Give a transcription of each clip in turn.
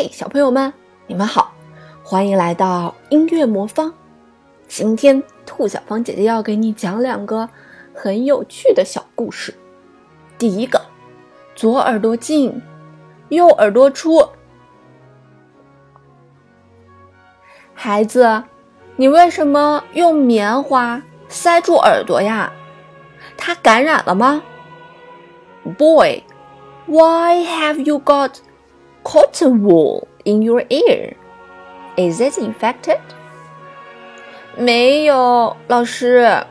嘿，小朋友们，你们好，欢迎来到音乐魔方。今天兔小芳姐姐要给你讲两个很有趣的小故事。第一个，左耳朵进，右耳朵出。孩子，你为什么用棉花塞住耳朵呀？它感染了吗？Boy, why have you got cotton wool in your ear? Is it infected? 没有，老师。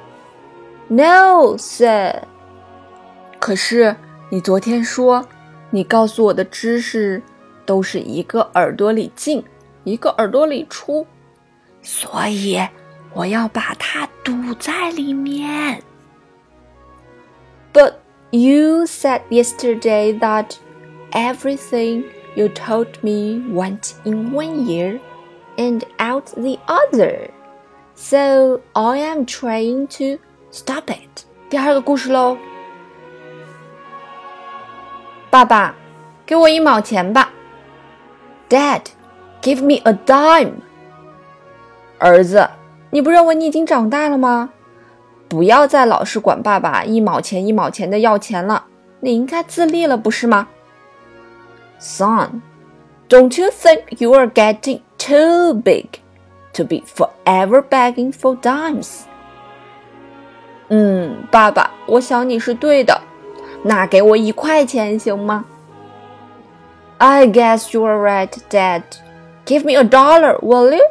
No, sir. 可是你昨天说，你告诉我的知识都是一个耳朵里进，一个耳朵里出，所以我要把它堵在里面。But you said yesterday that everything you told me went in one year, and out the other. So I am trying to stop it. 第二个故事喽。爸爸，给我一毛钱吧。Dad, give me a dime. 儿子，你不认为你已经长大了吗？不要再老是管爸爸一毛钱一毛钱的要钱了，你应该自立了，不是吗 ？Son, don't you think you are getting too big to be forever begging for dimes? 嗯，爸爸，我想你是对的。那给我一块钱行吗？I guess you are right, Dad. Give me a dollar, will you?